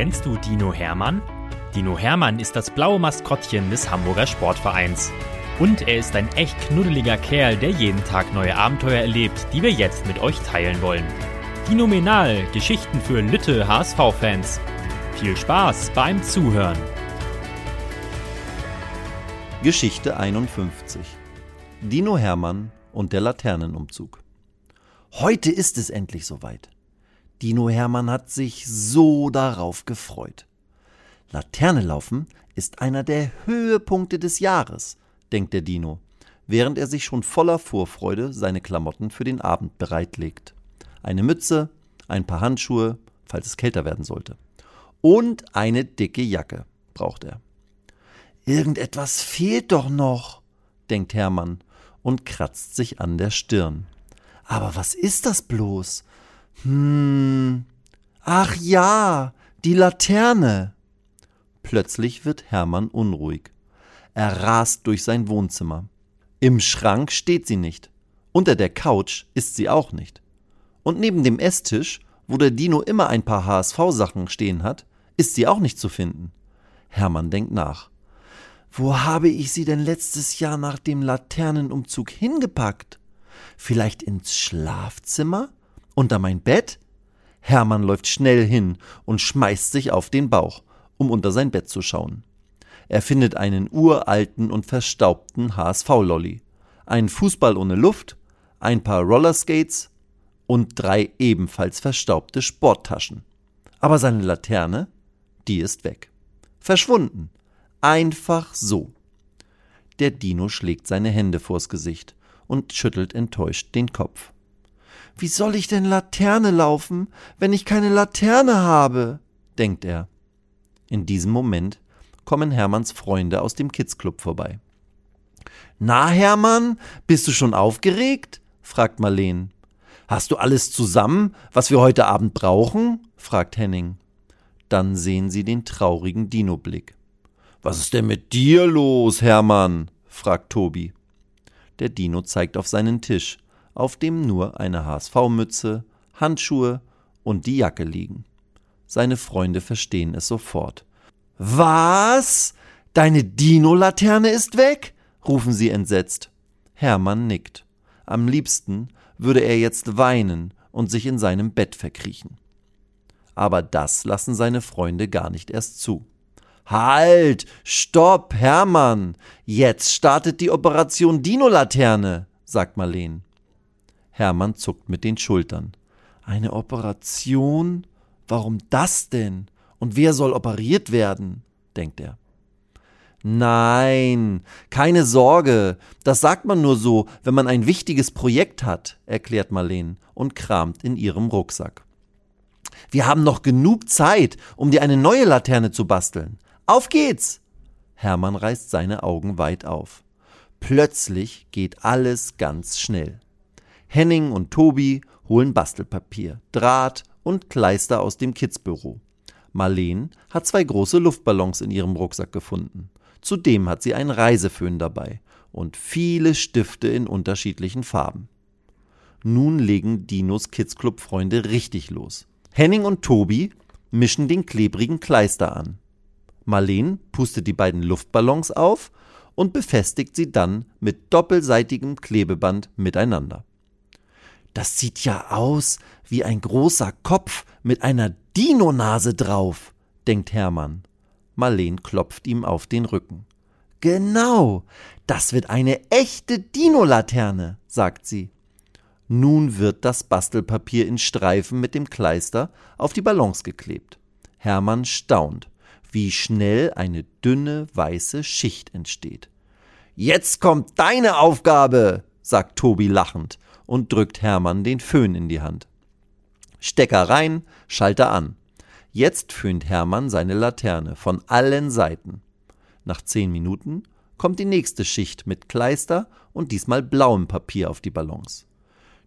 Kennst du Dino Hermann? Dino Hermann ist das blaue Maskottchen des Hamburger Sportvereins. Und er ist ein echt knuddeliger Kerl, der jeden Tag neue Abenteuer erlebt, die wir jetzt mit euch teilen wollen. Dinominal, Geschichten für Lütte HSV-Fans. Viel Spaß beim Zuhören. Geschichte 51 Dino Hermann und der Laternenumzug. Heute ist es endlich soweit. Dino Hermann hat sich so darauf gefreut. Laterne laufen ist einer der Höhepunkte des Jahres, denkt der Dino, während er sich schon voller Vorfreude seine Klamotten für den Abend bereitlegt. Eine Mütze, ein paar Handschuhe, falls es kälter werden sollte. Und eine dicke Jacke braucht er. Irgendetwas fehlt doch noch, denkt Hermann und kratzt sich an der Stirn. Aber was ist das bloß? Hm. Ach ja, die Laterne. Plötzlich wird Hermann unruhig. Er rast durch sein Wohnzimmer. Im Schrank steht sie nicht. Unter der Couch ist sie auch nicht. Und neben dem Esstisch, wo der Dino immer ein paar HSV-Sachen stehen hat, ist sie auch nicht zu finden. Hermann denkt nach. Wo habe ich sie denn letztes Jahr nach dem Laternenumzug hingepackt? Vielleicht ins Schlafzimmer? Unter mein Bett? Hermann läuft schnell hin und schmeißt sich auf den Bauch, um unter sein Bett zu schauen. Er findet einen uralten und verstaubten HSV-Lolly, einen Fußball ohne Luft, ein paar Rollerskates und drei ebenfalls verstaubte Sporttaschen. Aber seine Laterne, die ist weg. Verschwunden. Einfach so. Der Dino schlägt seine Hände vors Gesicht und schüttelt enttäuscht den Kopf. Wie soll ich denn Laterne laufen, wenn ich keine Laterne habe? denkt er. In diesem Moment kommen Hermanns Freunde aus dem Kidsclub vorbei. Na, Hermann, bist du schon aufgeregt? fragt Marleen. Hast du alles zusammen, was wir heute Abend brauchen? fragt Henning. Dann sehen sie den traurigen Dino-Blick. Was ist denn mit dir los, Hermann? fragt Tobi. Der Dino zeigt auf seinen Tisch, auf dem nur eine HSV-Mütze, Handschuhe und die Jacke liegen. Seine Freunde verstehen es sofort. Was? Deine Dino-Laterne ist weg? rufen sie entsetzt. Hermann nickt. Am liebsten würde er jetzt weinen und sich in seinem Bett verkriechen. Aber das lassen seine Freunde gar nicht erst zu. Halt! Stopp, Hermann! Jetzt startet die Operation Dino-Laterne, sagt Marleen. Hermann zuckt mit den Schultern. Eine Operation? Warum das denn? Und wer soll operiert werden? denkt er. Nein, keine Sorge, das sagt man nur so, wenn man ein wichtiges Projekt hat, erklärt Marleen und kramt in ihrem Rucksack. Wir haben noch genug Zeit, um dir eine neue Laterne zu basteln. Auf geht's! Hermann reißt seine Augen weit auf. Plötzlich geht alles ganz schnell. Henning und Tobi holen Bastelpapier, Draht und Kleister aus dem Kidsbüro. Marleen hat zwei große Luftballons in ihrem Rucksack gefunden. Zudem hat sie einen Reiseföhn dabei und viele Stifte in unterschiedlichen Farben. Nun legen Dinos Kidsclub Freunde richtig los. Henning und Tobi mischen den klebrigen Kleister an. Marleen pustet die beiden Luftballons auf und befestigt sie dann mit doppelseitigem Klebeband miteinander. Das sieht ja aus wie ein großer Kopf mit einer Dino-Nase drauf, denkt Hermann. Marleen klopft ihm auf den Rücken. Genau, das wird eine echte Dino-Laterne, sagt sie. Nun wird das Bastelpapier in Streifen mit dem Kleister auf die Ballons geklebt. Hermann staunt wie schnell eine dünne weiße Schicht entsteht. Jetzt kommt deine Aufgabe, sagt Tobi lachend und drückt Hermann den Föhn in die Hand. Stecker rein, Schalter an. Jetzt föhnt Hermann seine Laterne von allen Seiten. Nach zehn Minuten kommt die nächste Schicht mit Kleister und diesmal blauem Papier auf die Ballons.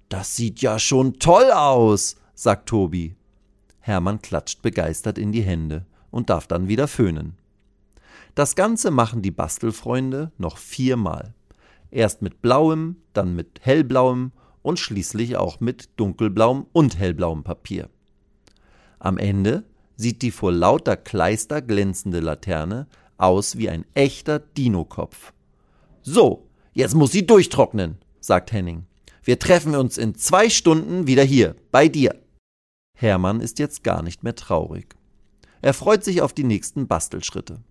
Das sieht ja schon toll aus, sagt Tobi. Hermann klatscht begeistert in die Hände und darf dann wieder föhnen. Das Ganze machen die Bastelfreunde noch viermal. Erst mit blauem, dann mit hellblauem und schließlich auch mit dunkelblauem und hellblauem Papier. Am Ende sieht die vor lauter Kleister glänzende Laterne aus wie ein echter Dinokopf. So, jetzt muss sie durchtrocknen, sagt Henning. Wir treffen uns in zwei Stunden wieder hier, bei dir. Hermann ist jetzt gar nicht mehr traurig. Er freut sich auf die nächsten Bastelschritte.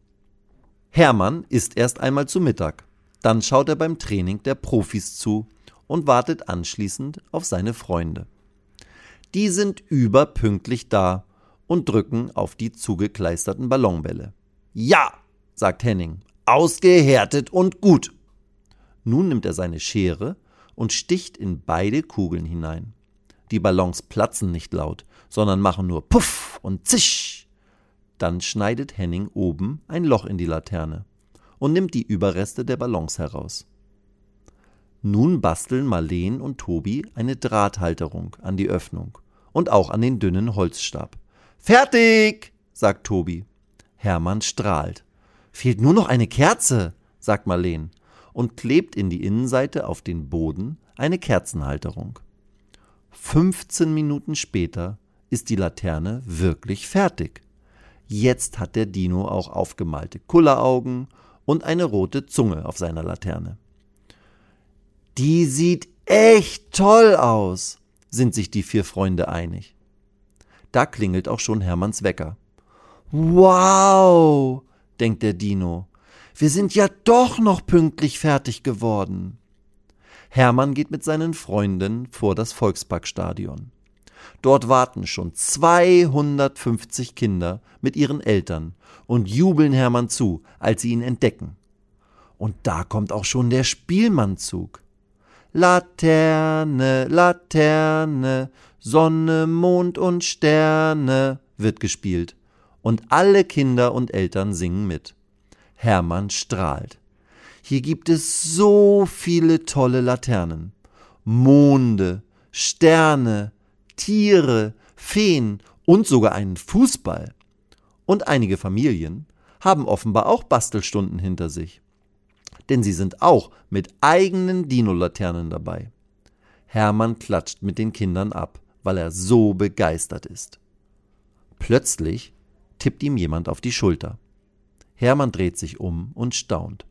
Hermann isst erst einmal zu Mittag. Dann schaut er beim Training der Profis zu und wartet anschließend auf seine Freunde. Die sind überpünktlich da und drücken auf die zugekleisterten Ballonbälle. Ja, sagt Henning, ausgehärtet und gut. Nun nimmt er seine Schere und sticht in beide Kugeln hinein. Die Ballons platzen nicht laut, sondern machen nur Puff und Zisch. Dann schneidet Henning oben ein Loch in die Laterne und nimmt die Überreste der Ballons heraus. Nun basteln Marleen und Tobi eine Drahthalterung an die Öffnung und auch an den dünnen Holzstab. Fertig, sagt Tobi. Hermann strahlt. Fehlt nur noch eine Kerze, sagt Marleen und klebt in die Innenseite auf den Boden eine Kerzenhalterung. 15 Minuten später ist die Laterne wirklich fertig. Jetzt hat der Dino auch aufgemalte Kulleraugen und eine rote Zunge auf seiner Laterne. Die sieht echt toll aus, sind sich die vier Freunde einig. Da klingelt auch schon Hermanns Wecker. Wow, denkt der Dino. Wir sind ja doch noch pünktlich fertig geworden. Hermann geht mit seinen Freunden vor das Volksparkstadion. Dort warten schon 250 Kinder mit ihren Eltern und jubeln Hermann zu, als sie ihn entdecken. Und da kommt auch schon der Spielmannzug. Laterne, Laterne, Sonne, Mond und Sterne wird gespielt. Und alle Kinder und Eltern singen mit. Hermann strahlt. Hier gibt es so viele tolle Laternen. Monde, Sterne, Tiere, Feen und sogar einen Fußball. Und einige Familien haben offenbar auch Bastelstunden hinter sich. Denn sie sind auch mit eigenen Dino-Laternen dabei. Hermann klatscht mit den Kindern ab, weil er so begeistert ist. Plötzlich tippt ihm jemand auf die Schulter. Hermann dreht sich um und staunt.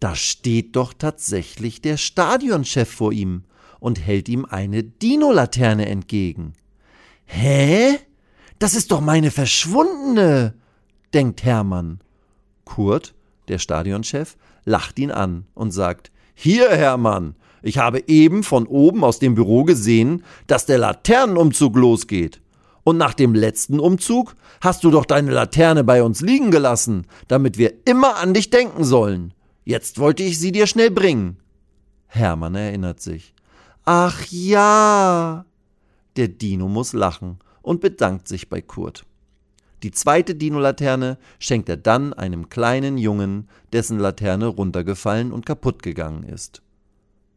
Da steht doch tatsächlich der Stadionchef vor ihm und hält ihm eine Dino-Laterne entgegen. Hä? Das ist doch meine verschwundene, denkt Hermann. Kurt, der Stadionchef, lacht ihn an und sagt, hier, Hermann, ich habe eben von oben aus dem Büro gesehen, dass der Laternenumzug losgeht. Und nach dem letzten Umzug hast du doch deine Laterne bei uns liegen gelassen, damit wir immer an dich denken sollen. Jetzt wollte ich sie dir schnell bringen. Hermann erinnert sich. Ach ja. Der Dino muss lachen und bedankt sich bei Kurt. Die zweite Dino-Laterne schenkt er dann einem kleinen Jungen, dessen Laterne runtergefallen und kaputt gegangen ist.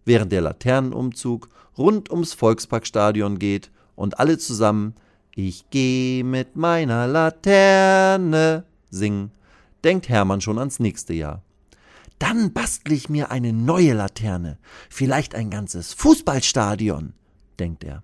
Während der Laternenumzug rund ums Volksparkstadion geht und alle zusammen Ich geh mit meiner Laterne singen, denkt Hermann schon ans nächste Jahr. Dann bastle ich mir eine neue Laterne, vielleicht ein ganzes Fußballstadion, denkt er.